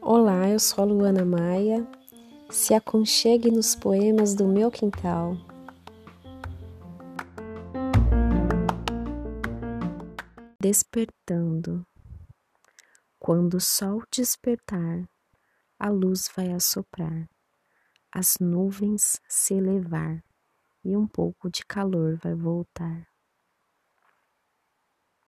Olá, eu sou Luana Maia. Se aconchegue nos poemas do meu quintal. Despertando. Quando o sol despertar, a luz vai assoprar, as nuvens se elevar e um pouco de calor vai voltar.